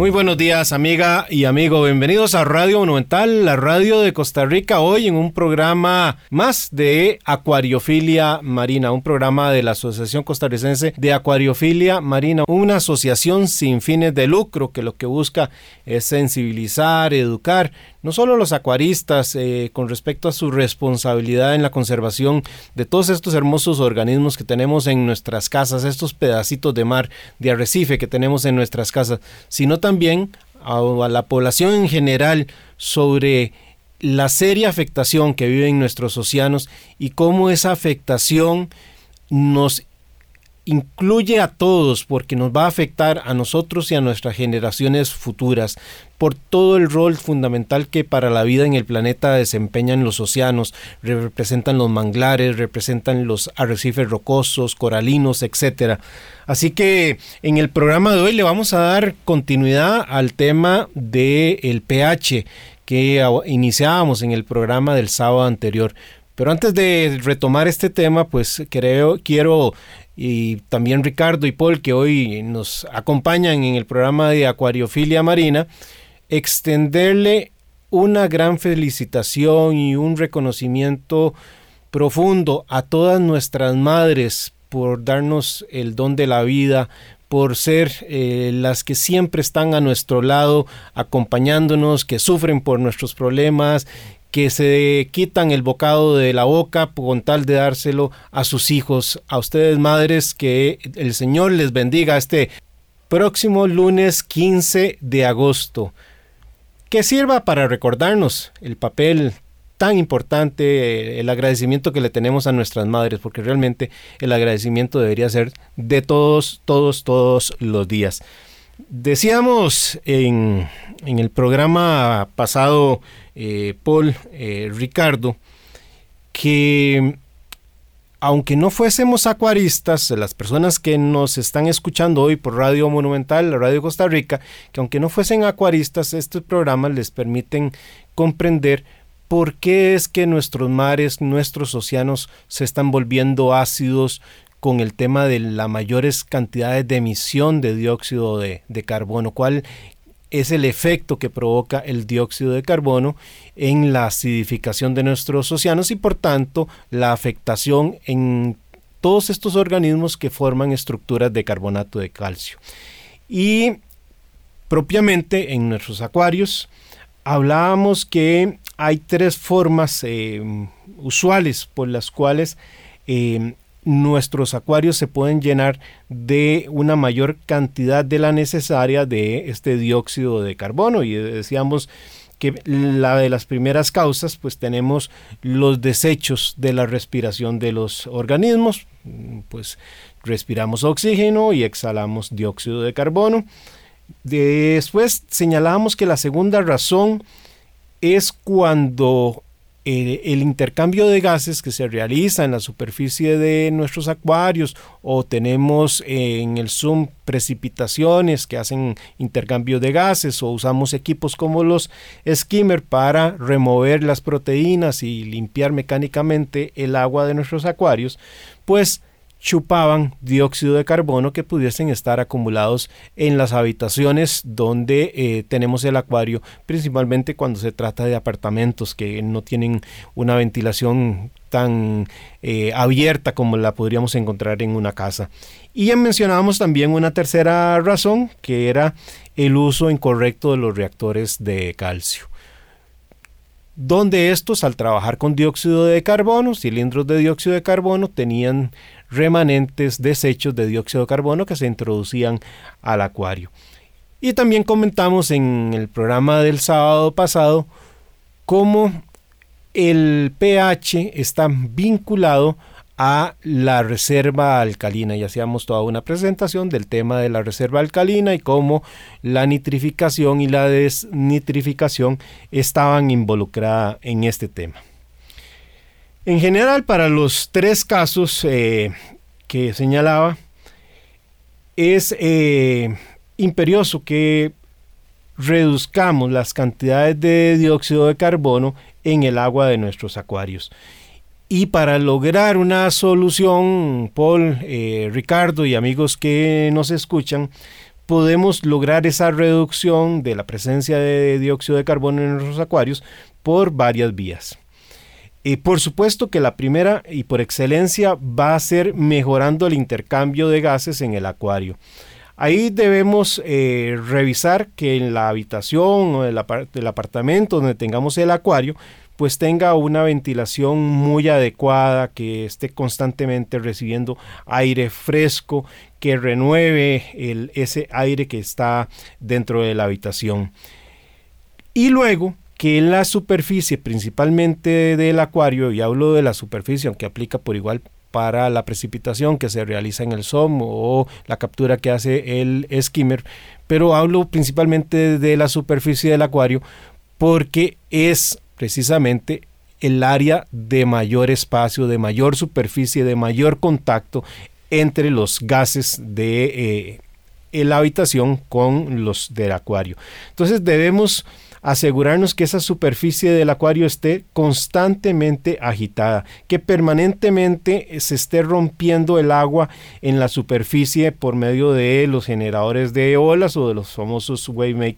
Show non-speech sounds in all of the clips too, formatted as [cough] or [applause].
Muy buenos días, amiga y amigo. Bienvenidos a Radio Monumental, la radio de Costa Rica, hoy en un programa más de Acuariofilia Marina, un programa de la Asociación Costarricense de Acuariofilia Marina, una asociación sin fines de lucro que lo que busca es sensibilizar, educar no solo los acuaristas eh, con respecto a su responsabilidad en la conservación de todos estos hermosos organismos que tenemos en nuestras casas, estos pedacitos de mar, de arrecife que tenemos en nuestras casas, sino también a, a la población en general sobre la seria afectación que viven nuestros océanos y cómo esa afectación nos incluye a todos porque nos va a afectar a nosotros y a nuestras generaciones futuras por todo el rol fundamental que para la vida en el planeta desempeñan los océanos, representan los manglares, representan los arrecifes rocosos, coralinos, etc. Así que en el programa de hoy le vamos a dar continuidad al tema del pH que iniciábamos en el programa del sábado anterior. Pero antes de retomar este tema, pues creo, quiero y también Ricardo y Paul que hoy nos acompañan en el programa de Acuariofilia Marina, extenderle una gran felicitación y un reconocimiento profundo a todas nuestras madres por darnos el don de la vida, por ser eh, las que siempre están a nuestro lado, acompañándonos, que sufren por nuestros problemas, que se quitan el bocado de la boca con tal de dárselo a sus hijos, a ustedes madres, que el Señor les bendiga este próximo lunes 15 de agosto. Que sirva para recordarnos el papel tan importante, el agradecimiento que le tenemos a nuestras madres, porque realmente el agradecimiento debería ser de todos, todos, todos los días. Decíamos en, en el programa pasado eh, Paul, eh, Ricardo, que aunque no fuésemos acuaristas, las personas que nos están escuchando hoy por Radio Monumental, Radio Costa Rica, que aunque no fuesen acuaristas, estos programas les permiten comprender por qué es que nuestros mares, nuestros océanos se están volviendo ácidos con el tema de las mayores cantidades de emisión de dióxido de, de carbono, cuál es el efecto que provoca el dióxido de carbono en la acidificación de nuestros océanos y por tanto la afectación en todos estos organismos que forman estructuras de carbonato de calcio. Y propiamente en nuestros acuarios hablábamos que hay tres formas eh, usuales por las cuales eh, nuestros acuarios se pueden llenar de una mayor cantidad de la necesaria de este dióxido de carbono. Y decíamos que la de las primeras causas pues tenemos los desechos de la respiración de los organismos. Pues respiramos oxígeno y exhalamos dióxido de carbono. Después señalamos que la segunda razón es cuando eh, el intercambio de gases que se realiza en la superficie de nuestros acuarios o tenemos en el Zoom precipitaciones que hacen intercambio de gases o usamos equipos como los skimmer para remover las proteínas y limpiar mecánicamente el agua de nuestros acuarios, pues chupaban dióxido de carbono que pudiesen estar acumulados en las habitaciones donde eh, tenemos el acuario, principalmente cuando se trata de apartamentos que no tienen una ventilación tan eh, abierta como la podríamos encontrar en una casa. Y ya mencionábamos también una tercera razón, que era el uso incorrecto de los reactores de calcio donde estos al trabajar con dióxido de carbono, cilindros de dióxido de carbono, tenían remanentes, desechos de dióxido de carbono que se introducían al acuario. Y también comentamos en el programa del sábado pasado cómo el pH está vinculado a la reserva alcalina y hacíamos toda una presentación del tema de la reserva alcalina y cómo la nitrificación y la desnitrificación estaban involucradas en este tema. En general, para los tres casos eh, que señalaba, es eh, imperioso que reduzcamos las cantidades de dióxido de carbono en el agua de nuestros acuarios. Y para lograr una solución, Paul, eh, Ricardo y amigos que nos escuchan, podemos lograr esa reducción de la presencia de dióxido de carbono en nuestros acuarios por varias vías. Y por supuesto que la primera y por excelencia va a ser mejorando el intercambio de gases en el acuario. Ahí debemos eh, revisar que en la habitación o el, el apartamento donde tengamos el acuario, pues tenga una ventilación muy adecuada, que esté constantemente recibiendo aire fresco, que renueve el, ese aire que está dentro de la habitación. Y luego que la superficie, principalmente del acuario, y hablo de la superficie, aunque aplica por igual para la precipitación que se realiza en el SOM o la captura que hace el skimmer, pero hablo principalmente de la superficie del acuario porque es precisamente el área de mayor espacio, de mayor superficie, de mayor contacto entre los gases de eh, la habitación con los del acuario. Entonces debemos asegurarnos que esa superficie del acuario esté constantemente agitada, que permanentemente se esté rompiendo el agua en la superficie por medio de los generadores de olas o de los famosos wave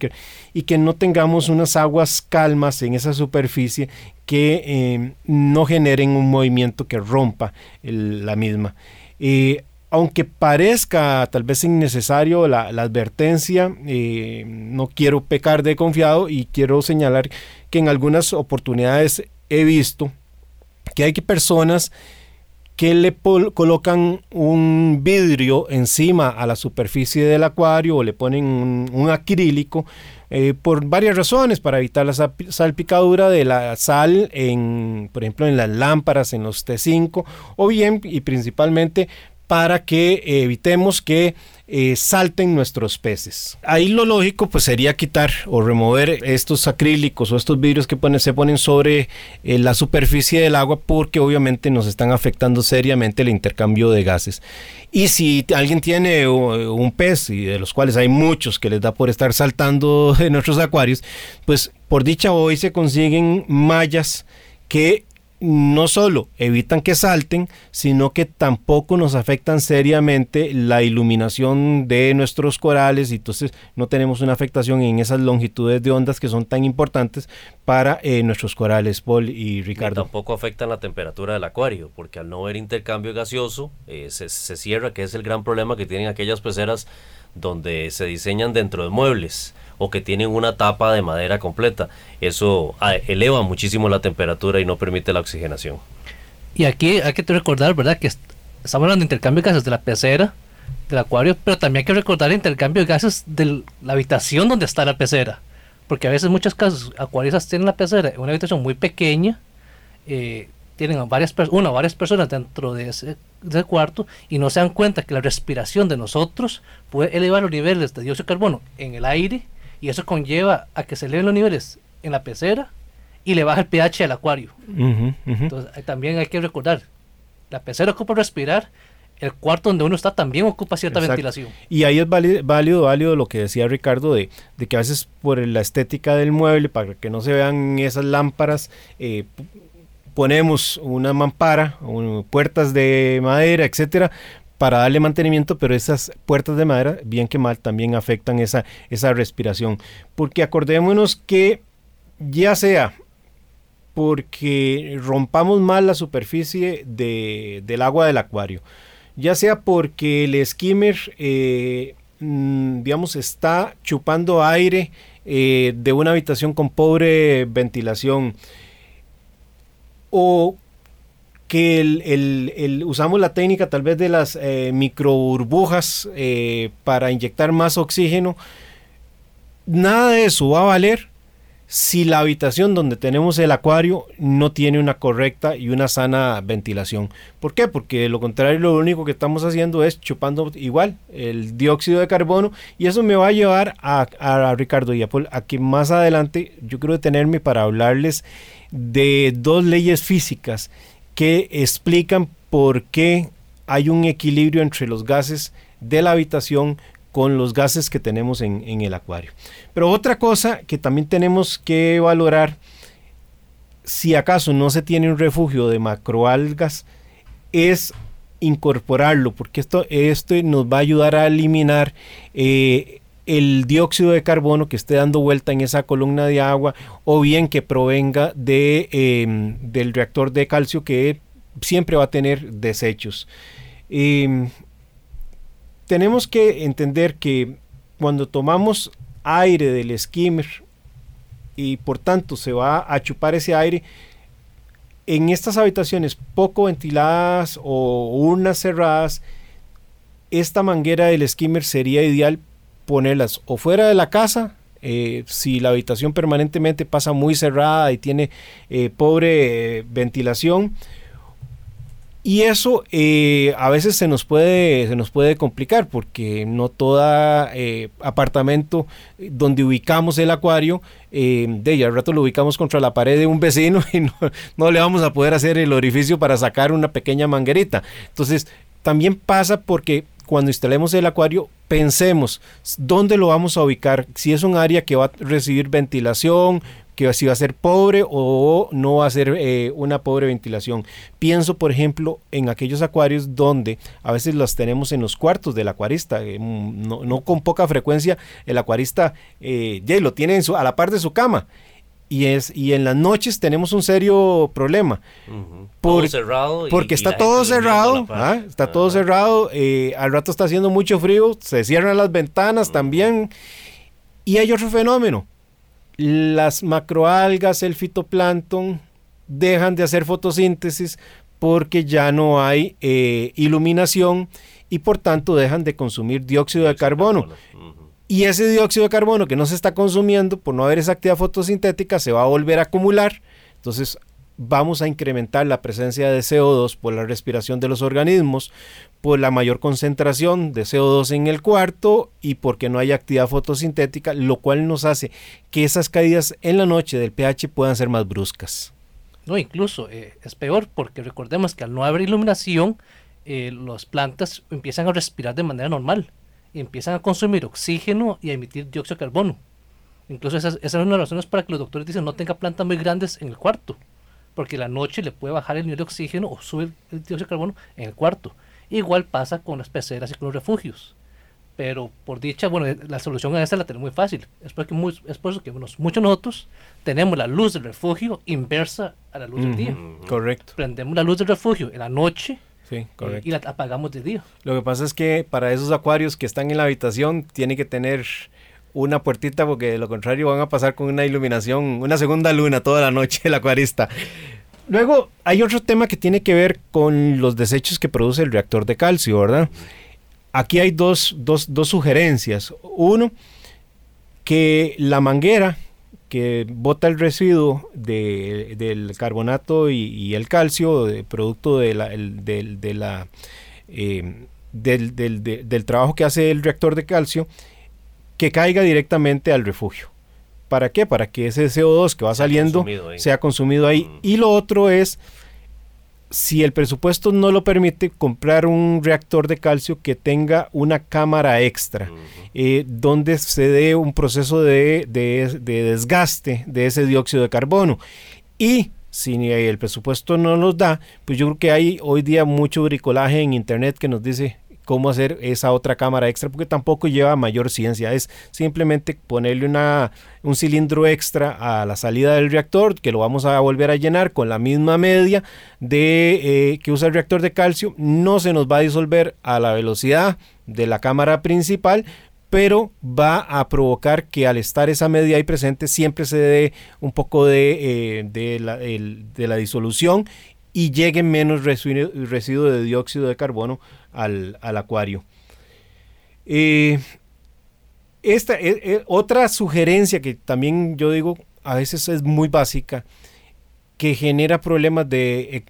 y que no tengamos unas aguas calmas en esa superficie que eh, no generen un movimiento que rompa la misma. Eh, aunque parezca tal vez innecesario la, advertencia, eh, no quiero pecar de confiado y quiero señalar que en algunas oportunidades he visto que hay personas que le colocan un vidrio encima a la superficie del acuario o le ponen un, acrílico eh, por varias razones, para evitar la salpicadura de la sal, en, por ejemplo, en las lámparas, en los T5, o bien y principalmente para que evitemos que eh, salten nuestros peces. Ahí lo lógico pues sería quitar o remover estos acrílicos o estos vidrios que se ponen sobre eh, la superficie del agua porque obviamente nos están afectando seriamente el intercambio de gases. Y si alguien tiene un pez y de los cuales hay muchos que les da por estar saltando [laughs] en nuestros acuarios, pues por dicha hoy se consiguen mallas que no solo evitan que salten, sino que tampoco nos afectan seriamente la iluminación de nuestros corales y entonces no tenemos una afectación en esas longitudes de ondas que son tan importantes para eh, nuestros corales, Paul y Ricardo. tampoco afectan la temperatura del acuario, porque al no haber intercambio gaseoso eh, se, se cierra, que es el gran problema que tienen aquellas peceras donde se diseñan dentro de muebles o que tienen una tapa de madera completa. Eso ah, eleva muchísimo la temperatura y no permite la oxigenación. Y aquí hay que recordar, ¿verdad? Que estamos hablando de intercambio de gases de la pecera, del acuario, pero también hay que recordar el intercambio de gases de la habitación donde está la pecera. Porque a veces, en muchos casos, acuaristas tienen la pecera en una habitación muy pequeña, eh, tienen varias una o varias personas dentro de ese, cuarto y no se dan cuenta que la respiración de nosotros puede elevar los niveles de dióxido de carbono en el aire y eso conlleva a que se eleven los niveles en la pecera y le baja el pH al acuario. Entonces también hay que recordar, la pecera ocupa respirar, el cuarto donde uno está también ocupa cierta ventilación. Y ahí es válido, válido, lo que decía Ricardo de, de, que a veces por la estética del mueble, para que no se vean esas lámparas, eh, ponemos una mampara, puertas de madera, etcétera, para darle mantenimiento, pero esas puertas de madera, bien que mal, también afectan esa, esa respiración. Porque acordémonos que ya sea porque rompamos mal la superficie del agua del acuario, ya sea porque el skimmer, eh, mm, digamos, está chupando aire eh, de una habitación con pobre ventilación, o que el, usamos la técnica tal vez de las eh, microburbujas eh, para inyectar más oxígeno, nada de eso va a valer si la habitación donde tenemos el acuario no tiene una correcta y una sana ventilación. ¿Por qué? Porque de lo contrario lo único que estamos haciendo es chupando igual el dióxido de carbono y eso me va a llevar a, a Ricardo y a Paul a que más adelante yo quiero detenerme para hablarles de dos leyes físicas que explican por qué hay un equilibrio entre los gases de la habitación con los gases que tenemos en, el acuario. Pero otra cosa que también tenemos que valorar, si acaso no se tiene un refugio de macroalgas, es incorporarlo, porque esto, esto nos va a ayudar a eliminar eh, el dióxido de carbono que esté dando vuelta en esa columna de agua o bien que provenga de, em, del reactor de calcio que siempre va a tener desechos. Em, tenemos que entender que cuando tomamos aire del skimmer y por tanto se va a chupar ese aire, en estas habitaciones poco ventiladas o urnas cerradas, esta manguera del skimmer sería ideal ponerlas o fuera de la casa, eh, si la habitación permanentemente pasa muy cerrada y tiene eh, pobre eh, ventilación, y eso a veces se nos puede, se nos puede complicar porque no todo apartamento donde ubicamos el acuario, de ahí al rato lo ubicamos contra la pared de un vecino [laughs] y no, no, le vamos a poder hacer el orificio para sacar una pequeña manguerita. Entonces, también pasa porque cuando instalemos el acuario, pensemos dónde lo vamos a ubicar, si es un área que va a recibir ventilación, que si va a ser pobre o no va a ser eh, una pobre ventilación. Pienso, por ejemplo, en aquellos acuarios donde a veces los tenemos en los cuartos del acuarista, eh, mm, no, con poca frecuencia el acuarista eh, ya lo tiene a la par de su cama. Y, es, y en las noches tenemos un serio problema. todo cerrado porque está todo cerrado. ¿ah? Está todo cerrado. al rato está haciendo mucho frío. Se cierran las ventanas también. Y hay otro fenómeno las macroalgas, el fitoplancton, dejan de hacer fotosíntesis porque ya no hay eh, iluminación y por tanto dejan de consumir dióxido de carbono. Y ese dióxido de carbono que no se está consumiendo por no haber esa actividad fotosintética se va a volver a acumular. Entonces vamos a incrementar la presencia de CO2 por la respiración de los organismos, por la mayor concentración de CO2 en el cuarto y porque no hay actividad fotosintética, lo cual nos hace que esas caídas en la noche del pH puedan ser más bruscas. No, incluso eh, es peor porque recordemos que al no haber iluminación, eh, las plantas empiezan a respirar de manera normal empiezan a consumir oxígeno y a emitir dióxido de carbono. Incluso esa, esa es una de las razones para que los doctores dicen no tenga plantas muy grandes en el cuarto porque la noche le puede bajar el nivel de oxígeno o sube el dióxido de carbono en el cuarto. Igual pasa con las peceras y con los refugios. Pero por dicha, bueno, la solución a esta la tenemos muy fácil. Es, porque es por eso que muchos de nosotros tenemos la luz del refugio inversa a la luz del día. Correcto. Prendemos la luz del refugio en la noche Sí, eh, correcto. y la apagamos de día. Lo que pasa es que para esos acuarios que están en la habitación tiene que tener una puertita porque de lo contrario van a pasar con una iluminación, una segunda luna toda la noche el acuarista. Luego hay otro tema que tiene que ver con los desechos que produce el reactor de calcio, ¿verdad? Aquí hay dos, sugerencias. Uno, que la manguera que bota el residuo del carbonato y, el calcio, producto de la, de la, eh, del, del trabajo que hace el reactor de calcio, que caiga directamente al refugio. ¿Para qué? Para que ese CO2 que va saliendo sea consumido ahí. Mm. Y lo otro es, si el presupuesto no lo permite, comprar un reactor de calcio que tenga una cámara extra, eh, donde se dé un proceso de, de, desgaste de ese dióxido de carbono. Y si el presupuesto no nos da, pues yo creo que hay hoy día mucho bricolaje en internet que nos dice, cómo hacer esa otra cámara extra, porque tampoco lleva mayor ciencia, es simplemente ponerle una, un cilindro extra a la salida del reactor, que lo vamos a volver a llenar con la misma media de eh, que usa el reactor de calcio, no se nos va a disolver a la velocidad de la cámara principal, pero va a provocar que al estar esa media ahí presente siempre se dé un poco de, eh, de, la, de la disolución y llegue menos residuo, de dióxido de carbono al, acuario. Eh, esta, eh, eh, otra sugerencia que también yo digo, a veces es muy básica, que genera problemas de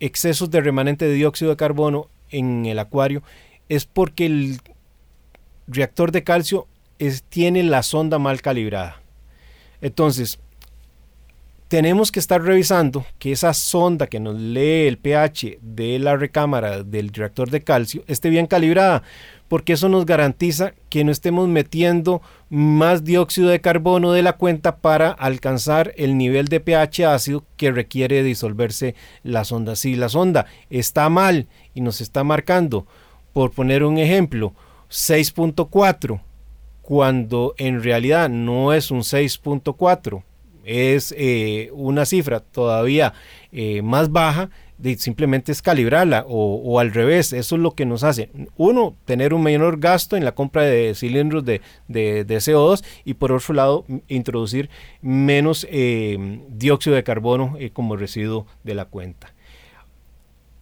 excesos de remanente de dióxido de carbono en el acuario, es porque el reactor de calcio tiene la sonda mal calibrada. Entonces, tenemos que estar revisando que esa sonda que nos lee el pH de la recámara del reactor de calcio esté bien calibrada, porque eso nos garantiza que no estemos metiendo más dióxido de carbono de la cuenta para alcanzar el nivel de pH ácido que requiere disolverse la sonda. Si la sonda está mal y nos está marcando, por poner un ejemplo, 6.4, cuando en realidad no es un 6.4, es eh, una cifra todavía eh, más baja, de simplemente es calibrarla o, al revés, eso es lo que nos hace, uno, tener un menor gasto en la compra de cilindros de, CO2 y por otro lado, introducir menos eh, dióxido de carbono como residuo de la cuenta.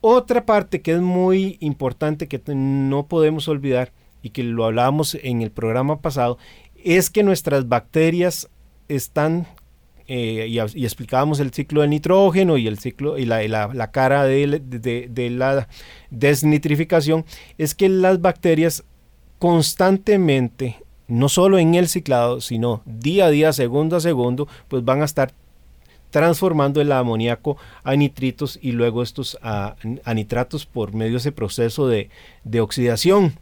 Otra parte que es muy importante que no podemos olvidar y que lo hablábamos en el programa pasado, es que nuestras bacterias están eh, y, explicábamos el ciclo del nitrógeno y el ciclo y la, cara de, la desnitrificación, es que las bacterias constantemente, no solo en el ciclado, sino día a día, segundo a segundo, pues van a estar transformando el amoníaco a nitritos y luego estos a, nitratos por medio de ese proceso de, de oxidación.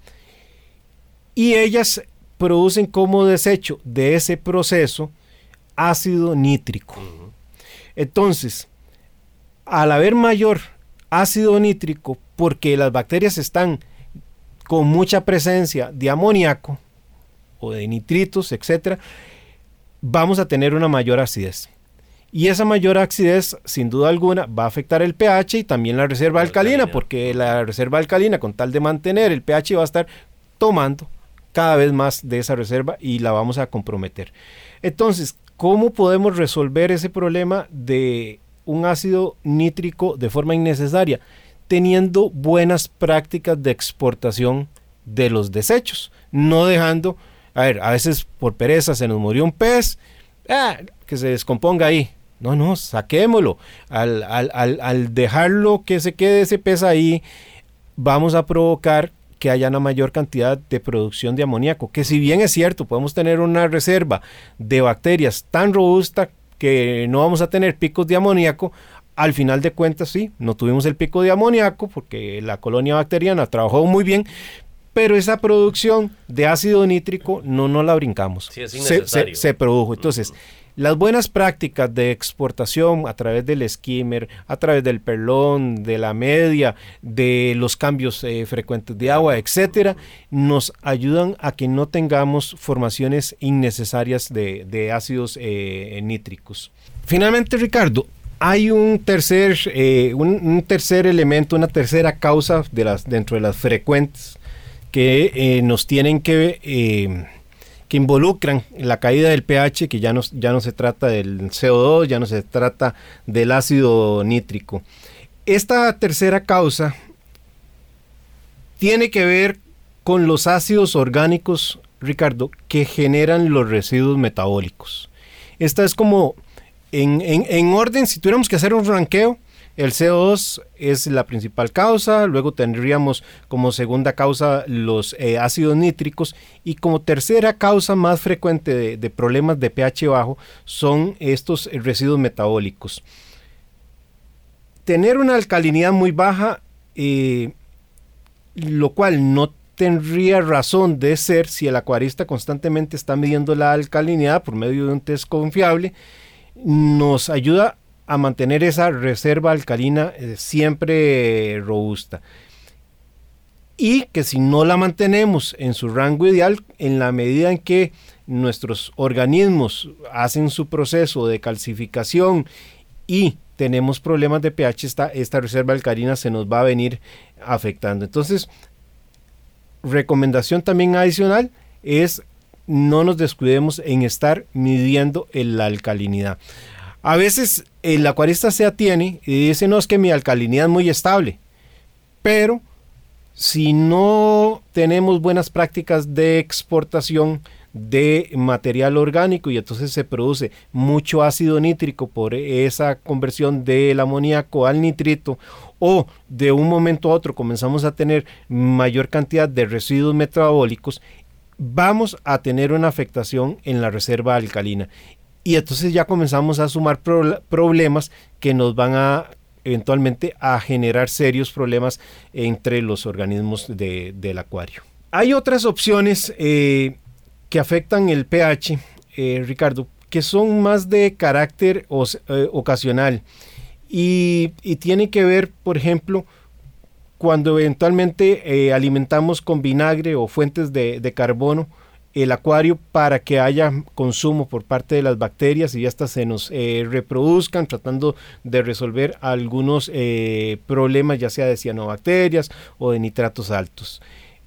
Y ellas producen como desecho de ese proceso ácido nítrico. Entonces, al haber mayor ácido nítrico, porque las bacterias están con mucha presencia de amoníaco o de nitritos, etc., vamos a tener una mayor acidez. Y esa mayor acidez, sin duda alguna, va a afectar el pH y también la reserva alcalina, porque la reserva alcalina, con tal de mantener el pH, va a estar tomando cada vez más de esa reserva y la vamos a comprometer. Entonces, ¿Cómo podemos resolver ese problema de un ácido nítrico de forma innecesaria? Teniendo buenas prácticas de exportación de los desechos, no dejando, a ver, a veces por pereza se nos murió un pez, ah, que se descomponga ahí. No, no, saquémoslo. Al, al, al dejarlo que se quede ese pez ahí, vamos a provocar que haya una mayor cantidad de producción de amoníaco, que si bien es cierto, podemos tener una reserva de bacterias tan robusta que no vamos a tener picos de amoníaco, al final de cuentas sí, no tuvimos el pico de amoníaco porque la colonia bacteriana trabajó muy bien, pero esa producción de ácido nítrico no nos la brincamos. se, se, produjo. Entonces, las buenas prácticas de exportación a través del skimmer, a través del perlón, de la media, de los cambios eh, frecuentes de agua, etcétera, nos ayudan a que no tengamos formaciones innecesarias de, ácidos eh, nítricos. Finalmente, Ricardo, hay un tercer, eh, un, tercer elemento, una tercera causa de las, dentro de las frecuentes que nos tienen que que involucran la caída del pH, que ya no, ya no se trata del CO2, ya no se trata del ácido nítrico. Esta tercera causa tiene que ver con los ácidos orgánicos, Ricardo, que generan los residuos metabólicos. Esta es como, en, en orden, si tuviéramos que hacer un ranqueo, el CO2 es la principal causa, luego tendríamos como segunda causa los eh, ácidos nítricos y como tercera causa más frecuente de, problemas de pH bajo son estos residuos metabólicos. Tener una alcalinidad muy baja, eh, lo cual no tendría razón de ser si el acuarista constantemente está midiendo la alcalinidad por medio de un test confiable, nos ayuda a mantener esa reserva alcalina eh, siempre robusta. Y que si no la mantenemos en su rango ideal, en la medida en que nuestros organismos hacen su proceso de calcificación y tenemos problemas de pH, esta, esta reserva alcalina se nos va a venir afectando. Entonces, recomendación también adicional es no nos descuidemos en estar midiendo la alcalinidad. A veces el acuarista se atiene y dice, no, es que mi alcalinidad es muy estable. Pero si no tenemos buenas prácticas de exportación de material orgánico y entonces se produce mucho ácido nítrico por esa conversión del amoníaco al nitrito o de un momento a otro comenzamos a tener mayor cantidad de residuos metabólicos, vamos a tener una afectación en la reserva alcalina. Y entonces ya comenzamos a sumar problemas que nos van a eventualmente a generar serios problemas entre los organismos del acuario. Hay otras opciones eh, que afectan el pH, eh, Ricardo, que son más de carácter eh, ocasional y, y tiene que ver, por ejemplo, cuando eventualmente alimentamos con vinagre o fuentes de, de carbono el acuario para que haya consumo por parte de las bacterias y hasta se nos eh, reproduzcan tratando de resolver algunos eh, problemas ya sea de cianobacterias o de nitratos altos.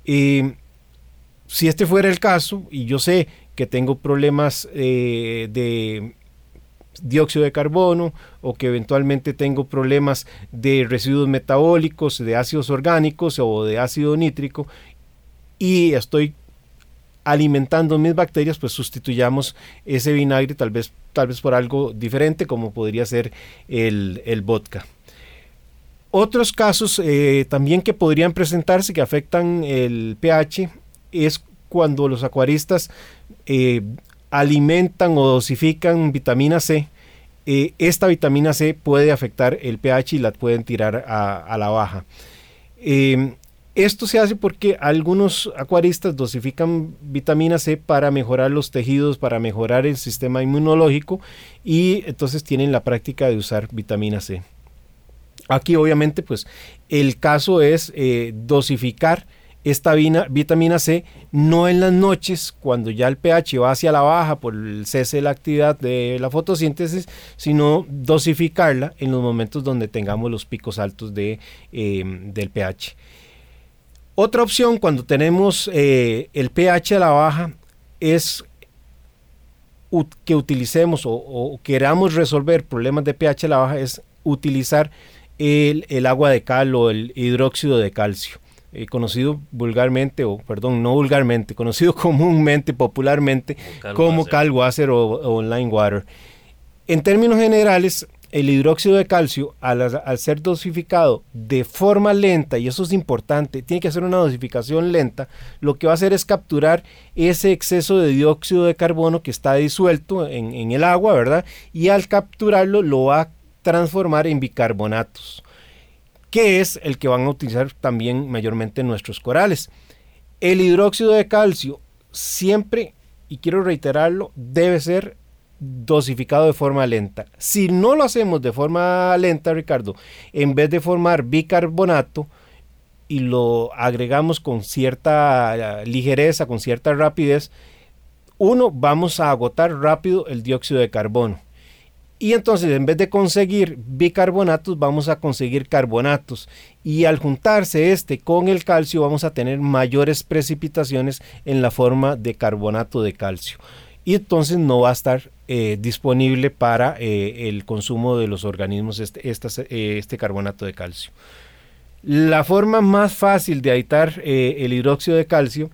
si este fuera el caso, y yo sé que tengo problemas eh, de dióxido de carbono o que eventualmente tengo problemas de residuos metabólicos, de ácidos orgánicos o de ácido nítrico y estoy alimentando mis bacterias, pues sustituyamos ese vinagre tal vez, tal vez por algo diferente como podría ser el, vodka. Otros casos eh, también que podrían presentarse que afectan el pH es cuando los acuaristas eh, alimentan o dosifican vitamina C. Eh, esta vitamina C puede afectar el pH y la pueden tirar a, la baja. Esto se hace porque algunos acuaristas dosifican vitamina C para mejorar los tejidos, para mejorar el sistema inmunológico y entonces tienen la práctica de usar vitamina C. Aquí obviamente pues el caso es eh, dosificar esta vitamina C no en las noches cuando ya el pH va hacia la baja por el cese de la actividad de la fotosíntesis, sino dosificarla en los momentos donde tengamos los picos altos de, eh, del pH. Otra opción cuando tenemos eh, el pH a la baja es que utilicemos o, queramos resolver problemas de pH a la baja es utilizar el, agua de cal o el hidróxido de calcio. Eh, conocido vulgarmente, o perdón, no vulgarmente, conocido [laughs] comúnmente, popularmente como Calwasser o, o Line Water. En términos generales, el hidróxido de calcio, al, ser dosificado de forma lenta, y eso es importante, tiene que hacer una dosificación lenta, lo que va a hacer es capturar ese exceso de dióxido de carbono que está disuelto en, el agua, ¿verdad? Y al capturarlo lo va a transformar en bicarbonatos, que es el que van a utilizar también mayormente nuestros corales. El hidróxido de calcio siempre, y quiero reiterarlo, debe ser dosificado de forma lenta. Si no lo hacemos de forma lenta, Ricardo, en vez de formar bicarbonato y lo agregamos con cierta eh, ligereza, con cierta rapidez, uno, vamos a agotar rápido el dióxido de carbono. Y entonces en vez de conseguir bicarbonatos, vamos a conseguir carbonatos. Y al juntarse este con el calcio, vamos a tener mayores precipitaciones en la forma de carbonato de calcio y entonces no va a estar eh, disponible para eh, el consumo de los organismos este, eh, este, carbonato de calcio. La forma más fácil de editar el hidróxido de calcio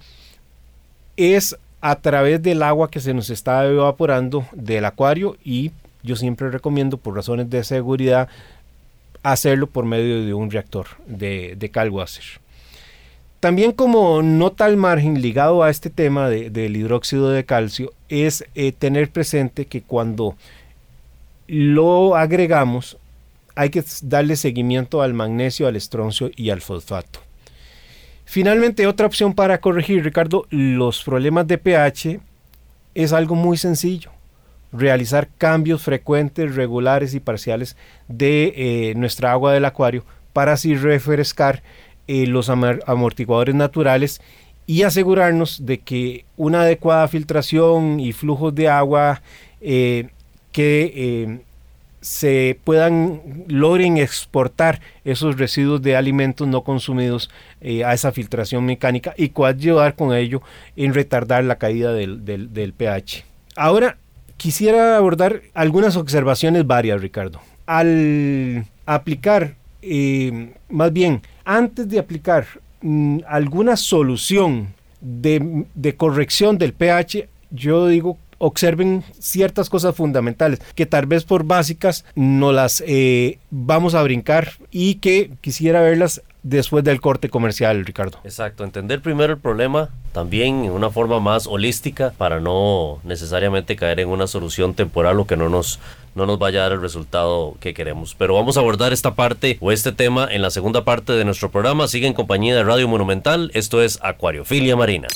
es a través del agua que se nos está evaporando del acuario y yo siempre recomiendo por razones de seguridad hacerlo por medio de un reactor de, de Calwasser. También como nota al margen ligado a este tema del hidróxido de calcio es eh, tener presente que cuando lo agregamos hay que darle seguimiento al magnesio, al estroncio y al fosfato. Finalmente, otra opción para corregir, Ricardo, los problemas de pH es algo muy sencillo. Realizar cambios frecuentes, regulares y parciales de eh, nuestra agua del acuario para así refrescar eh, los amortiguadores naturales y asegurarnos de que una adecuada filtración y flujos de agua eh, que eh, se puedan logren exportar esos residuos de alimentos no consumidos a esa filtración mecánica y ayudar con ello en retardar la caída del, del pH. Ahora quisiera abordar algunas observaciones varias, Ricardo. Al aplicar, más bien, antes de aplicar mm, alguna solución de, corrección del pH, yo digo observen ciertas cosas fundamentales que tal vez por básicas no las eh, vamos a brincar y que quisiera verlas después del corte comercial, Ricardo. Exacto, entender primero el problema también en una forma más holística para no necesariamente caer en una solución temporal o que no nos, no nos vaya a dar el resultado que queremos. Pero vamos a abordar esta parte o este tema en la segunda parte de nuestro programa. Sigue en compañía de Radio Monumental. Esto es Acuariofilia Marina.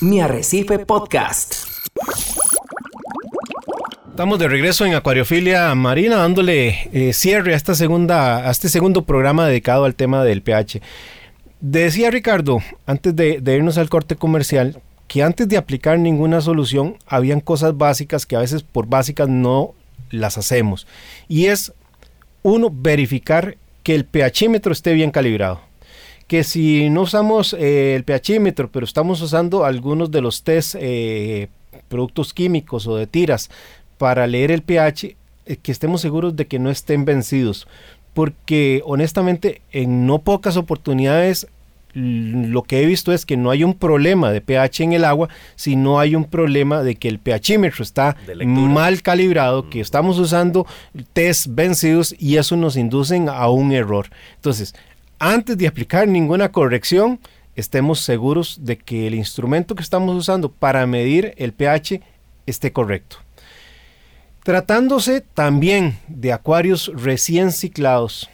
Mi Arrecife Podcast. Estamos de regreso en Acuariofilia Marina dándole eh, cierre a esta segunda a este segundo programa dedicado al tema del pH. Decía Ricardo antes de, de irnos al corte comercial que antes de aplicar ninguna solución habían cosas básicas que a veces por básicas no las hacemos y es uno verificar que el pHímetro esté bien calibrado que si no usamos eh, el pHímetro pero estamos usando algunos de los test eh, productos químicos o de tiras para leer el pH, eh, que estemos seguros de que no estén vencidos. Porque honestamente en no pocas oportunidades lo que he visto es que no hay un problema de pH en el agua, sino hay un problema de que el pHímetro está mal calibrado, que mm. estamos usando test vencidos y eso nos induce a un error. Entonces, antes de aplicar ninguna corrección, estemos seguros de que el instrumento que estamos usando para medir el pH esté correcto. Tratándose también de acuarios recién ciclados,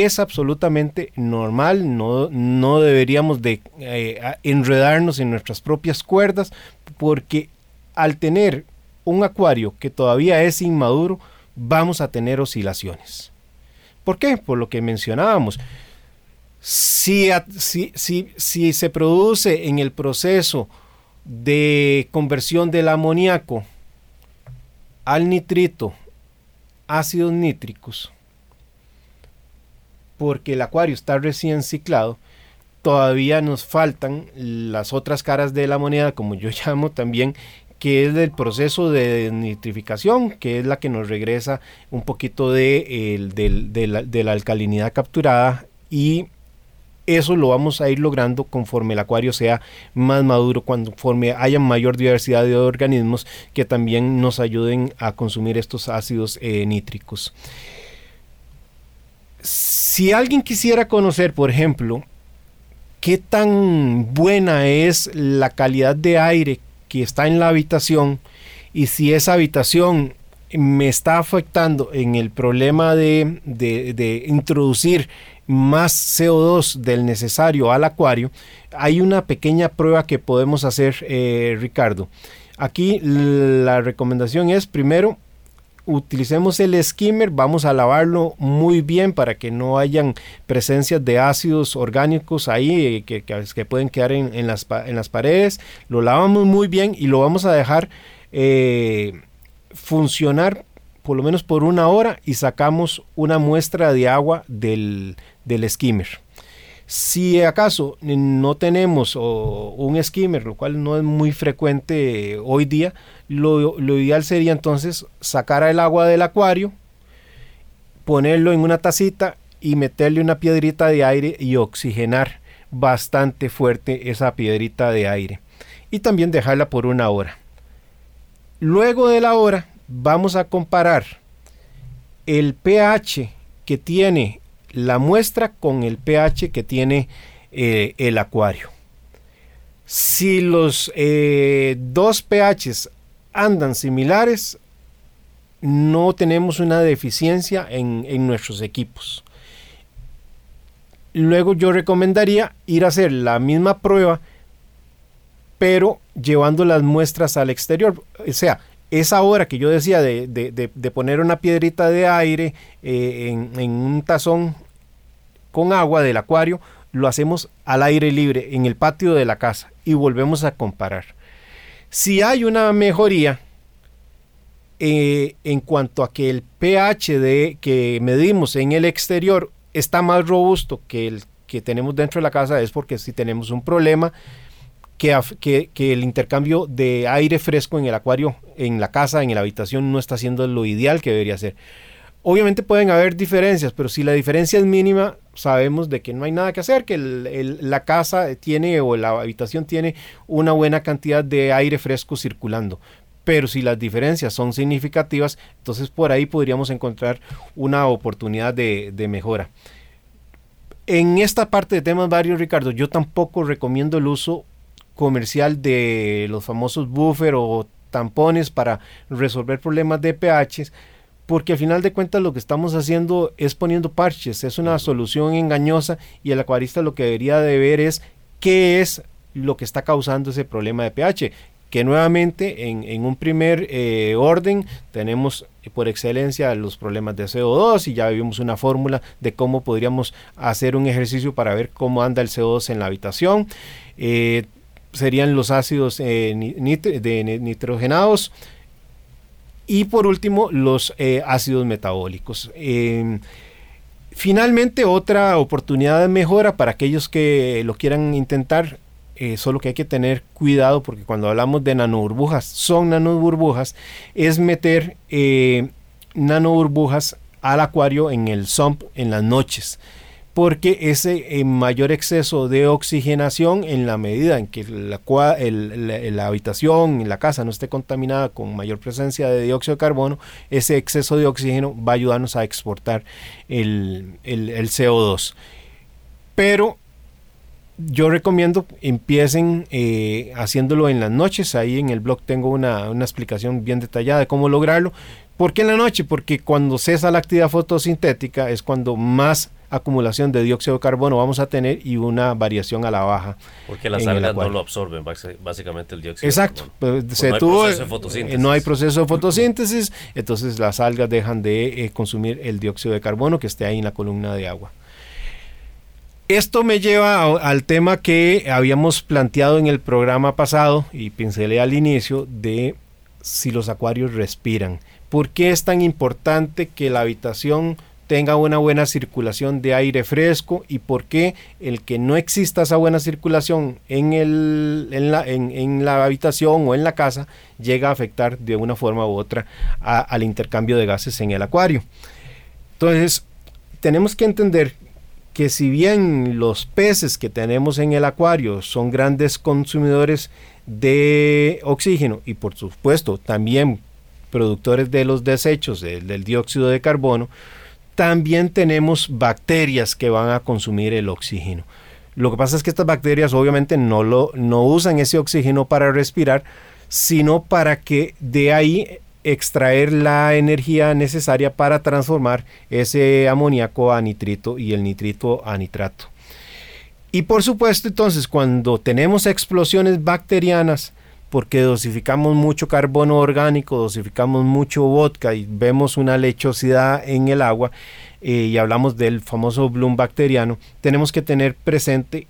es absolutamente normal, no, no deberíamos de eh, enredarnos en nuestras propias cuerdas, porque al tener un acuario que todavía es inmaduro, vamos a tener oscilaciones. ¿Por qué? Por lo que mencionábamos. Si, si, si, si se produce en el proceso de conversión del amoníaco al nitrito ácidos nítricos, porque el acuario está recién ciclado, todavía nos faltan las otras caras de la moneda, como yo [laughs] llamo también, que es del proceso de nitrificación, que es la que nos regresa un poquito de, la alcalinidad capturada y eso lo vamos a ir logrando conforme el acuario sea más maduro, conforme haya mayor diversidad de organismos que también nos ayuden a consumir estos ácidos eh, nítricos. Si alguien quisiera conocer, por ejemplo, qué tan buena es la calidad de aire que está en la habitación y si esa habitación me está afectando en el problema de, de introducir más CO2 del necesario al acuario, hay una pequeña prueba que podemos hacer, eh, Ricardo. Aquí la recomendación es primero utilicemos el skimmer, vamos a lavarlo muy bien para que no hayan presencias de ácidos orgánicos ahí eh, que, pueden quedar en, las, en, las, paredes. Lo lavamos muy bien y lo vamos a dejar eh, funcionar por lo menos por una hora y sacamos una muestra de agua del, del skimmer. Si acaso no tenemos un skimmer, lo cual no es muy frecuente hoy día, lo, ideal sería entonces sacar el agua del acuario, ponerlo en una tacita y meterle una piedrita de aire y oxigenar bastante fuerte esa piedrita de aire. Y también dejarla por una hora. Luego de la hora vamos a comparar el pH que tiene la muestra con el pH que tiene eh, el acuario. Si los eh, dos pHs andan similares, no tenemos una deficiencia en, en nuestros equipos. Luego yo recomendaría ir a hacer la misma prueba, pero llevando las muestras al exterior. O sea, esa hora que yo decía de, poner una piedrita de aire eh, en, un tazón con agua del acuario, lo hacemos al aire libre en el patio de la casa y volvemos a comparar. Si hay una mejoría eh, en cuanto a que el pH de, que medimos en el exterior está más robusto que el que tenemos dentro de la casa, es porque si tenemos un problema que, el intercambio de aire fresco en el acuario, en la casa, en la habitación, no está siendo lo ideal que debería ser. Obviamente pueden haber diferencias, pero si la diferencia es mínima, sabemos de que no hay nada que hacer, que la casa tiene o la habitación tiene una buena cantidad de aire fresco circulando. Pero si las diferencias son significativas, entonces por ahí podríamos encontrar una oportunidad de, de mejora. En esta parte de temas varios, Ricardo, yo tampoco recomiendo el uso comercial de los famosos buffer o tampones para resolver problemas de pH porque al final de cuentas lo que estamos haciendo es poniendo parches, es una solución engañosa y el acuarista lo que debería de ver es qué es lo que está causando ese problema de pH, que nuevamente en, un primer eh, orden tenemos por excelencia los problemas de CO2 y ya vimos una fórmula de cómo podríamos hacer un ejercicio para ver cómo anda el CO2 en la habitación. Eh, serían los ácidos eh, de nitrogenados, y por último, los eh, ácidos metabólicos. Em, finalmente, otra oportunidad de mejora para aquellos que lo quieran intentar, eh, solo que hay que tener cuidado porque cuando hablamos de nanoburbujas, son nanoburbujas, es meter nanoburbujas al acuario en el sump en las noches porque ese eh, mayor exceso de oxigenación en la medida en que la, la, habitación, la casa no esté contaminada con mayor presencia de dióxido de carbono, ese exceso de oxígeno va a ayudarnos a exportar el, CO2. Pero yo recomiendo empiecen eh, haciéndolo en las noches. Ahí en el blog tengo una, una, explicación bien detallada de cómo lograrlo. ¿Por qué en la noche? Porque cuando cesa la actividad fotosintética es cuando más acumulación de dióxido de carbono vamos a tener y una variación a la baja. Porque las algas no lo absorben, básicamente el dióxido Exacto, pues, se no, tuvo, hay eh, no hay proceso de [laughs] fotosíntesis, entonces las algas dejan de eh, consumir el dióxido de carbono que esté ahí en la columna de agua. Esto me lleva al tema que habíamos planteado en el programa pasado y pincelé al inicio de si los acuarios respiran. ¿Por qué es tan importante que la habitación tenga una buena circulación de aire fresco y por qué el que no exista esa buena circulación en, el, en, la, en, la habitación o en la casa llega a afectar de una forma u otra al intercambio de gases en el acuario. Entonces, tenemos que entender que si bien los peces que tenemos en el acuario son grandes consumidores de oxígeno y por supuesto también productores de los desechos del dióxido de carbono, también tenemos bacterias que van a consumir el oxígeno. Lo que pasa es que estas bacterias obviamente no, lo, no usan ese oxígeno para respirar, sino para que de ahí extraer la energía necesaria para transformar ese amoníaco a nitrito y el nitrito a nitrato. Y por supuesto entonces cuando tenemos explosiones bacterianas, porque dosificamos mucho carbono orgánico, dosificamos mucho vodka y vemos una lechosidad en el agua eh, y hablamos del famoso bloom bacteriano, tenemos que tener presente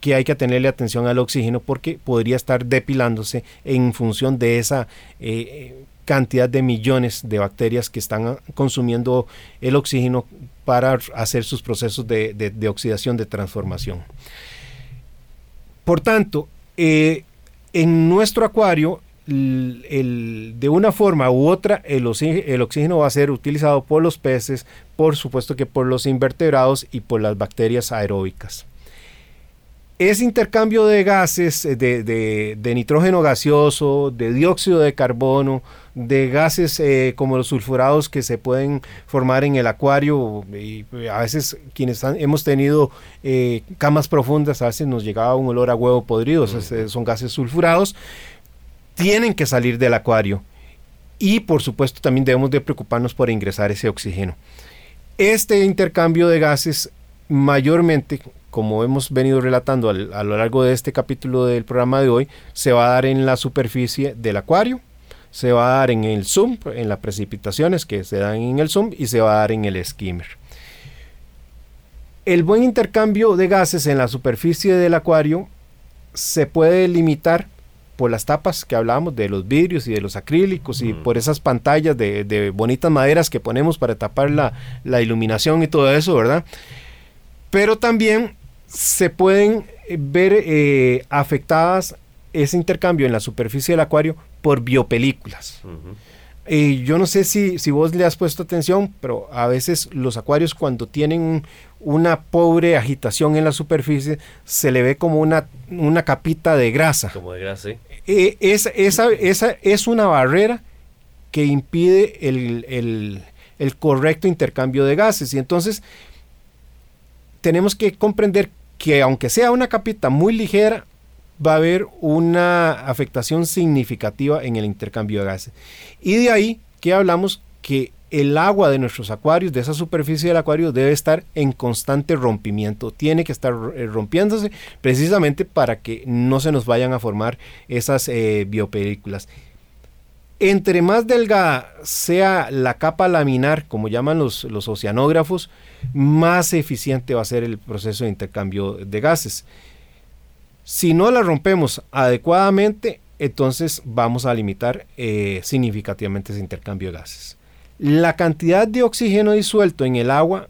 que hay que tenerle atención al oxígeno porque podría estar depilándose en función de esa eh, cantidad de millones de bacterias que están consumiendo el oxígeno para hacer sus procesos de, oxidación, de transformación. Por tanto, eh, en nuestro acuario, de una forma u otra, el oxígeno, va a ser utilizado por los peces, por supuesto que por los invertebrados y por las bacterias aeróbicas. Ese intercambio de gases, eh, de, nitrógeno gaseoso, de dióxido de carbono, de gases eh, como los sulfurados que se pueden formar en el acuario, y eh, a veces quienes hemos tenido camas profundas, a veces nos llegaba un olor a huevo podrido, son gases sulfurados, tienen que salir del acuario. Y por supuesto también debemos de preocuparnos por ingresar ese oxígeno. Este intercambio de gases mayormente como hemos venido relatando a lo largo de este capítulo del programa de hoy, se va a dar en la superficie del acuario, se va a dar en el zoom, en las precipitaciones que se dan en el zoom y se va a dar en el skimmer. El buen intercambio de gases en la superficie del acuario se puede limitar por las tapas que hablábamos de los vidrios y de los acrílicos y por esas pantallas de, bonitas maderas que ponemos para tapar la, la iluminación y todo eso, ¿verdad? Pero también se pueden eh, ver eh, afectadas ese intercambio en la superficie del acuario por biopelículas. eh, yo no sé si, si vos le has puesto atención, pero a veces los acuarios cuando tienen una pobre agitación en la superficie, se le ve como una, una capita de grasa. Como de grasa, sí. Eh, esa, esa, esa es una barrera que impide el, el, el correcto intercambio de gases. Y entonces tenemos que comprender que aunque sea una capita muy ligera, va a haber una afectación significativa en el intercambio de gases. Y de ahí que hablamos que el agua de nuestros acuarios, de esa superficie del acuario, debe estar en constante rompimiento. Tiene que estar eh, rompiéndose precisamente para que no se nos vayan a formar esas eh, biopelículas. Entre más delgada sea la capa laminar, como llaman los, los oceanógrafos, más eficiente va a ser el proceso de intercambio de gases. Si no la rompemos adecuadamente, entonces vamos a limitar eh, significativamente ese intercambio de gases. La cantidad de oxígeno disuelto en el agua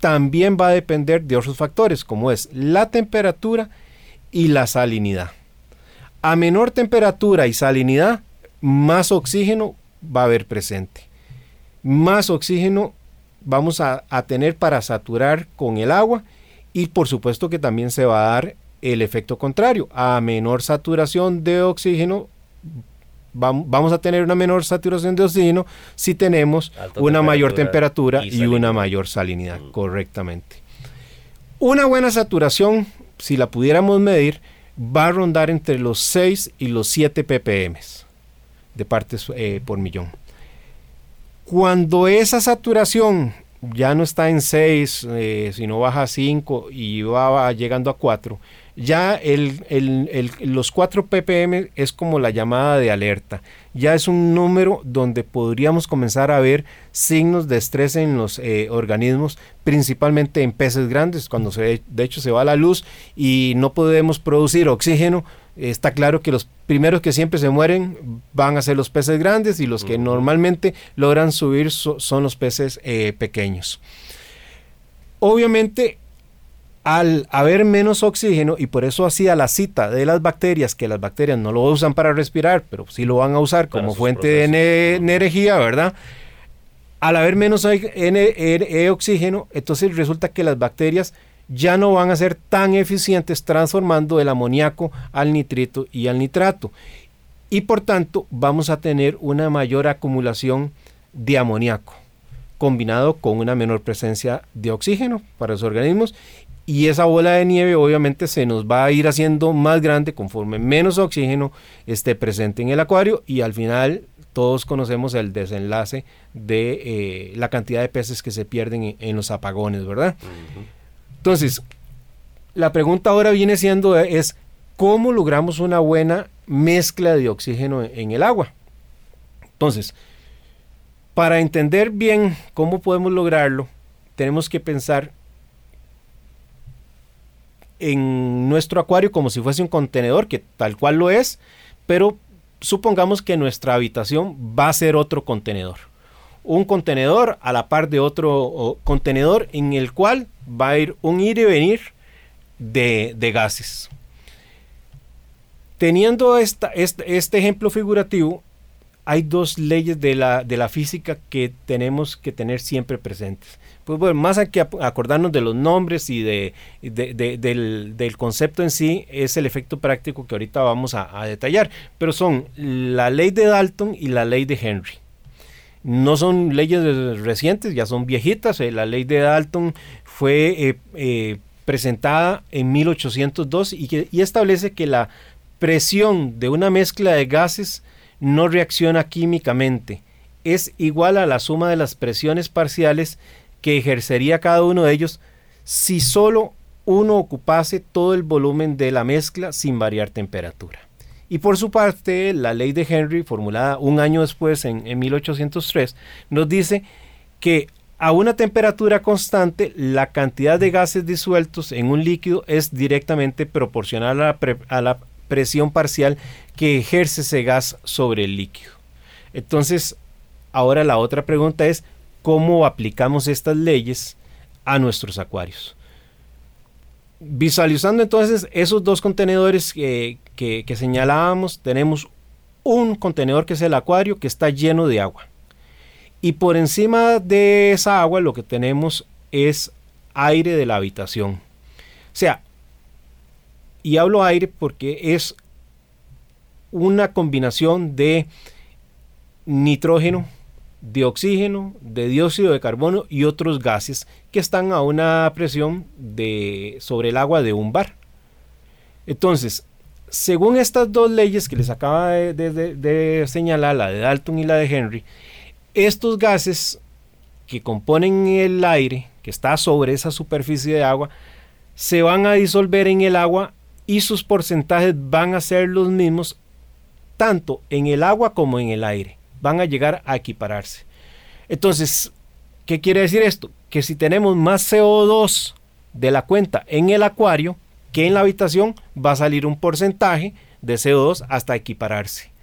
también va a depender de otros factores, como es la temperatura y la salinidad. A menor temperatura y salinidad, más oxígeno va a haber presente. Más oxígeno vamos a, tener para saturar con el agua y por supuesto que también se va a dar el efecto contrario. A menor saturación de oxígeno, vamos a tener una menor saturación de oxígeno si tenemos una mayor temperatura y, una mayor salinidad, mm. correctamente. Una buena saturación, si la pudiéramos medir, va a rondar entre los 6 y los 7 ppm de partes eh, por millón. Cuando esa saturación ya no está en 6, eh, sino baja a 5 y va llegando a 4, ya los 4 ppm es como la llamada de alerta. Ya es un número donde podríamos comenzar a ver signos de estrés en los eh, organismos, principalmente en peces grandes, cuando se, de hecho se va la luz y no podemos producir oxígeno. Está claro que los primeros que siempre se mueren van a ser los peces grandes y los que normalmente logran subir son los peces eh, pequeños. Obviamente al haber menos oxígeno, y por eso hacía la cita de las bacterias, que las bacterias no lo usan para respirar, pero sí lo van a usar como fuente de energía, ¿verdad? Al haber menos oxígeno, entonces resulta que las bacterias ya no van a ser tan eficientes transformando el amoníaco al nitrito y al nitrato. Y por tanto vamos a tener una mayor acumulación de amoníaco combinado con una menor presencia de oxígeno para los organismos y esa bola de nieve obviamente se nos va a ir haciendo más grande conforme menos oxígeno esté presente en el acuario y al final todos conocemos el desenlace de eh, la cantidad de peces que se pierden en, los apagones, ¿verdad? Entonces, la pregunta ahora viene siendo es, ¿cómo logramos una buena mezcla de oxígeno en el agua? Entonces, para entender bien cómo podemos lograrlo, tenemos que pensar en nuestro acuario como si fuese un contenedor, que tal cual lo es, pero supongamos que nuestra habitación va a ser otro contenedor. Un contenedor a la par de otro contenedor en el cual va a ir un ir y venir de, gases. Teniendo esta, este, este ejemplo figurativo, hay dos leyes de la, de la física que tenemos que tener siempre presentes pues bueno, más que acordarnos de los nombres y de, del, concepto en sí, es el efecto práctico que ahorita vamos a, detallar. Pero son la ley de Dalton y la ley de Henry. No son leyes recientes, ya son viejitas. Eh, la ley de Dalton fue eh, eh, presentada en 1802 y, y establece que la presión de una mezcla de gases no reacciona químicamente. Es igual a la suma de las presiones parciales que ejercería cada uno de ellos si solo uno ocupase todo el volumen de la mezcla sin variar temperatura. Y por su parte, la ley de Henry, formulada un año después, en, 1803, nos dice que a una temperatura constante, la cantidad de gases disueltos en un líquido es directamente proporcional a la, presión parcial que ejerce ese gas sobre el líquido. Entonces, ahora la otra pregunta es, cómo aplicamos estas leyes a nuestros acuarios. Visualizando entonces esos dos contenedores que, señalábamos, tenemos un contenedor que es el acuario que está lleno de agua. Y por encima de esa agua lo que tenemos es aire de la habitación. O sea, y hablo aire porque es una combinación de nitrógeno, de oxígeno, de dióxido de carbono y otros gases que están a una presión de, sobre el agua de un bar. Entonces, según estas dos leyes que les acaba de, señalar, la de Dalton y la de Henry, estos gases que componen el aire, que está sobre esa superficie de agua, se van a disolver en el agua y sus porcentajes van a ser los mismos tanto en el agua como en el aire. Van a llegar a equipararse. Entonces, ¿qué quiere decir esto? Que si tenemos más CO2 de la cuenta en el acuario que en la habitación, va a salir un porcentaje de CO2 hasta equipararse.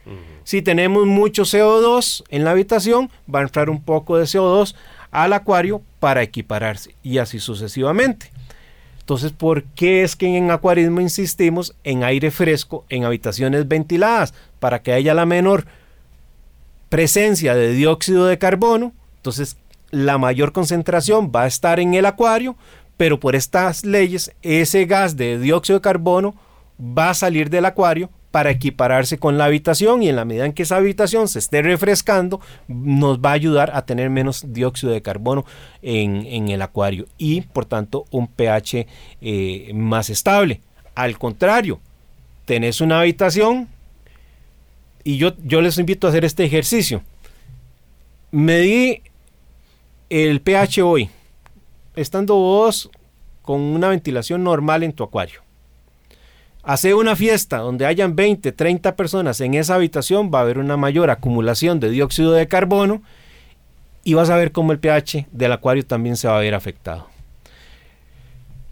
Si tenemos mucho CO2 en la habitación, va a entrar un poco de CO2 al acuario para equipararse y así sucesivamente. Entonces, ¿por qué es que en acuarismo insistimos en aire fresco en habitaciones ventiladas? Para que haya la menor presencia de dióxido de carbono. Entonces, la mayor concentración va a estar en el acuario, pero por estas leyes, ese gas de dióxido de carbono va a salir del acuario para equipararse con la habitación y en la medida en que esa habitación se esté refrescando nos va a ayudar a tener menos dióxido de carbono en, el acuario y por tanto un pH eh, más estable. Al contrario, tenés una habitación y yo, yo les invito a hacer este ejercicio. Medí el pH hoy, estando vos con una ventilación normal en tu acuario Hace una fiesta donde hayan 20, 30 personas en esa habitación, va a haber una mayor acumulación de dióxido de carbono y vas a ver cómo el pH del acuario también se va a ver afectado.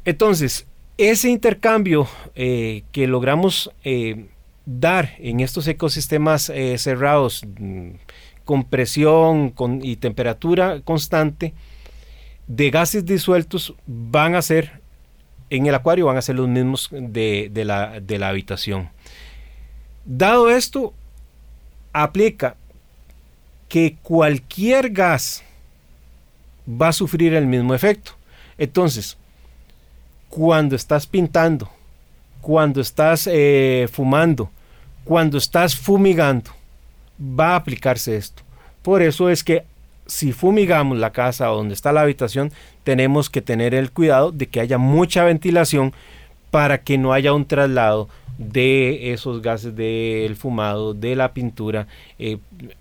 Entonces, ese intercambio eh, que logramos eh, dar en estos ecosistemas eh, cerrados mm, con presión y temperatura constante de gases disueltos van a ser en el acuario van a ser los mismos de, la, habitación. Dado esto, aplica que cualquier gas va a sufrir el mismo efecto. Entonces, cuando estás pintando, cuando estás eh, fumando, cuando estás fumigando, va a aplicarse esto. Por eso es que si fumigamos la casa donde está la habitación, tenemos que tener el cuidado de que haya mucha ventilación para que no haya un traslado de esos gases del fumado, de la pintura, eh,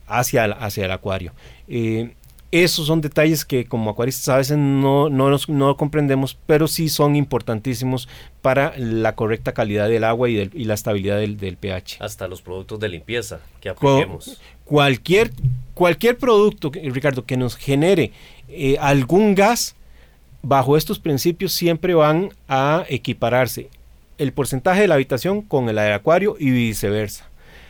hacia, el, hacia el acuario. Eh, esos son detalles que como acuaristas a veces no, no, comprendemos, pero sí son importantísimos para la correcta calidad del agua y, y la estabilidad del, pH. Hasta los productos de limpieza que apliquemos. Cualquier, cualquier producto, Ricardo, que nos genere eh, algún gas, bajo estos principios siempre van a equipararse el porcentaje de la habitación con el del acuario y viceversa.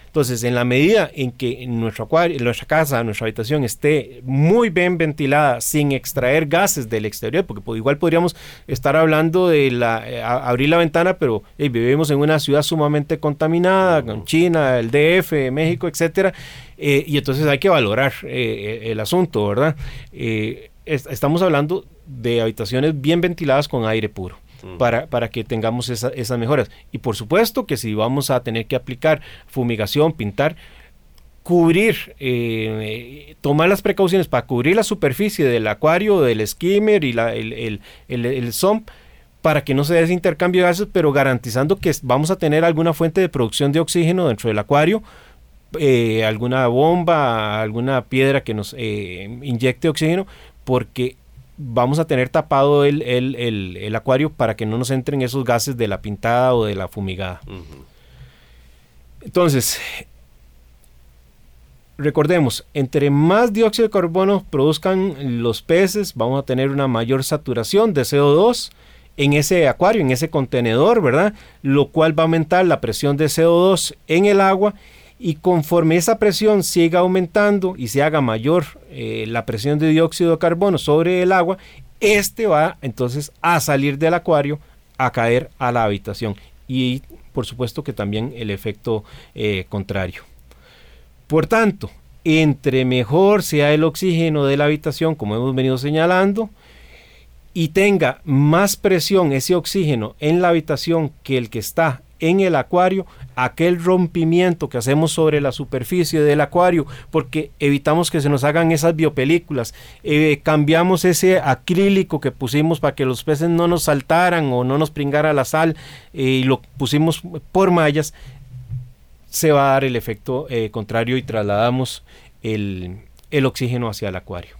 Entonces, en la medida en que nuestro acuario, nuestra casa, nuestra habitación esté muy bien ventilada, sin extraer gases del exterior, porque pues, igual podríamos estar hablando de la, eh, abrir la ventana, pero vivimos en una ciudad sumamente contaminada, con China, el DF, México, etcétera, eh, y entonces hay que valorar eh, el asunto, ¿verdad? estamos hablando de habitaciones bien ventiladas con aire puro para, para que tengamos esas mejoras. Y por supuesto que si vamos a tener que aplicar fumigación, pintar, cubrir, eh, tomar las precauciones para cubrir la superficie del acuario, del skimmer y la, el, el, el, para que no se dé ese intercambio de gases, pero garantizando que vamos a tener alguna fuente de producción de oxígeno dentro del acuario, eh, alguna bomba, alguna piedra que nos eh, inyecte oxígeno, porque vamos a tener tapado el, acuario para que no nos entren esos gases de la pintada o de la fumigada. Entonces, recordemos, entre más dióxido de carbono produzcan los peces, vamos a tener una mayor saturación de CO2 en ese acuario, en ese contenedor, ¿verdad? Lo cual va a aumentar la presión de CO2 en el agua y conforme esa presión siga aumentando y se haga mayor eh, la presión de dióxido de carbono sobre el agua, este va entonces a salir del acuario a caer a la habitación y por supuesto que también el efecto eh, contrario. Por tanto, entre mejor sea el oxígeno de la habitación, como hemos venido señalando, y tenga más presión ese oxígeno en la habitación que el que está en el acuario, aquel rompimiento que hacemos sobre la superficie del acuario, porque evitamos que se nos hagan esas biopelículas, eh, cambiamos ese acrílico que pusimos para que los peces no nos saltaran o no nos pringara la sal eh, y lo pusimos por mallas, se va a dar el efecto eh, contrario y trasladamos el, oxígeno hacia el acuario.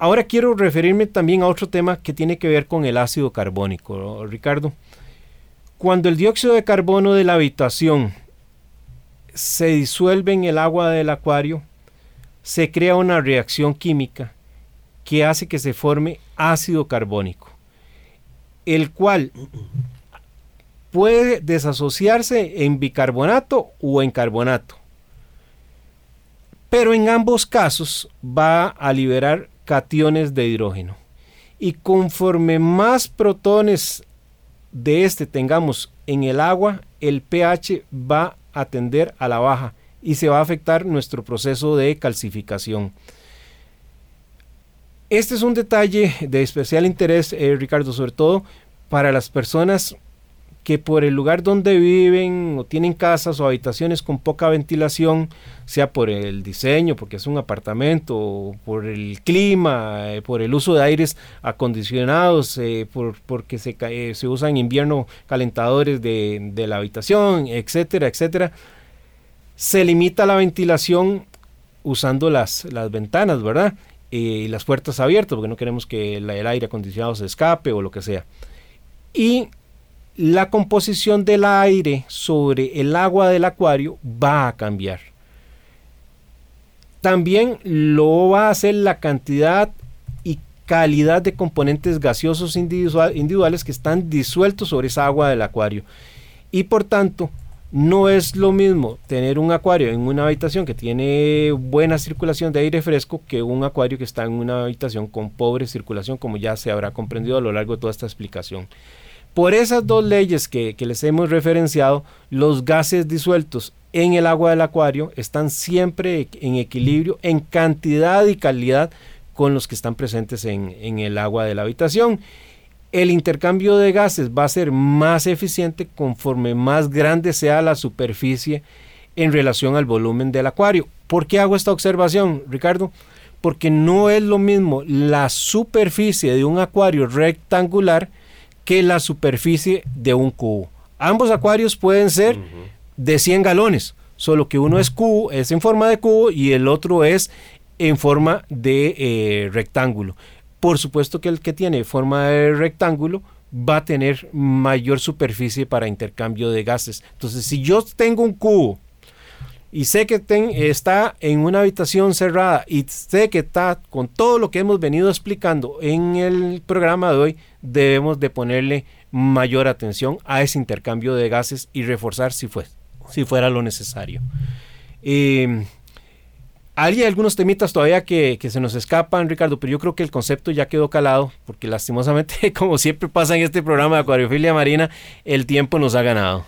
Ahora quiero referirme también a otro tema que tiene que ver con el ácido carbónico, Ricardo. Cuando el dióxido de carbono de la habitación se disuelve en el agua del acuario, se crea una reacción química que hace que se forme ácido carbónico, el cual puede desasociarse en bicarbonato o en carbonato. Pero en ambos casos va a liberar cationes de hidrógeno. Y conforme más protones de este tengamos en el agua, el pH va a tender a la baja y se va a afectar nuestro proceso de calcificación. Este es un detalle de especial interés, eh, Ricardo, sobre todo para las personas que por el lugar donde viven o tienen casas o habitaciones con poca ventilación, sea por el diseño, porque es un apartamento, por el clima, eh, por el uso de aires acondicionados, eh, por, porque se, eh, se usan en invierno calentadores de, la habitación, etcétera, etcétera, se limita la ventilación usando las, las ventanas, ¿verdad? y las puertas abiertas, porque no queremos que el aire acondicionado se escape o lo que sea. Y la composición del aire sobre el agua del acuario va a cambiar. También lo va a hacer la cantidad y calidad de componentes gaseosos individuales que están disueltos sobre esa agua del acuario. Y por tanto, no es lo mismo tener un acuario en una habitación que tiene buena circulación de aire fresco que un acuario que está en una habitación con pobre circulación, como ya se habrá comprendido a lo largo de toda esta explicación. Por esas dos leyes que, les hemos referenciado, los gases disueltos en el agua del acuario están siempre en equilibrio en cantidad y calidad con los que están presentes en, en, el agua de la habitación. El intercambio de gases va a ser más eficiente conforme más grande sea la superficie en relación al volumen del acuario. ¿Por qué hago esta observación, Ricardo? Porque no es lo mismo la superficie de un acuario rectangular que la superficie de un cubo. Ambos acuarios pueden ser de 100 galones, solo que uno es cubo, es en forma de cubo y el otro es en forma de eh, rectángulo. Por supuesto que el que tiene forma de rectángulo va a tener mayor superficie para intercambio de gases. Entonces, si yo tengo un cubo y sé que está en una habitación cerrada y sé que está con todo lo que hemos venido explicando en el programa de hoy, debemos de ponerle mayor atención a ese intercambio de gases y reforzar si, fue, si fuera lo necesario. Eh, hay algunos temitas todavía que, que, se nos escapan, Ricardo, pero yo creo que el concepto ya quedó calado, porque lastimosamente, [laughs] como siempre pasa en este programa de Acuariofilia Marina, el tiempo nos ha ganado.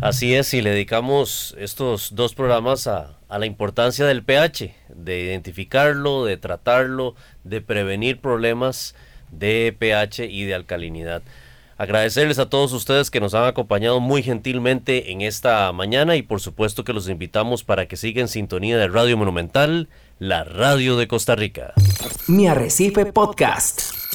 Así es, y le dedicamos estos dos programas a, la importancia del pH, de identificarlo, de tratarlo, de prevenir problemas de pH y de alcalinidad. Agradecerles a todos ustedes que nos han acompañado muy gentilmente en esta mañana y por supuesto que los invitamos para que sigan sintonía de Radio Monumental, la radio de Costa Rica. Mi Arrecife Podcast.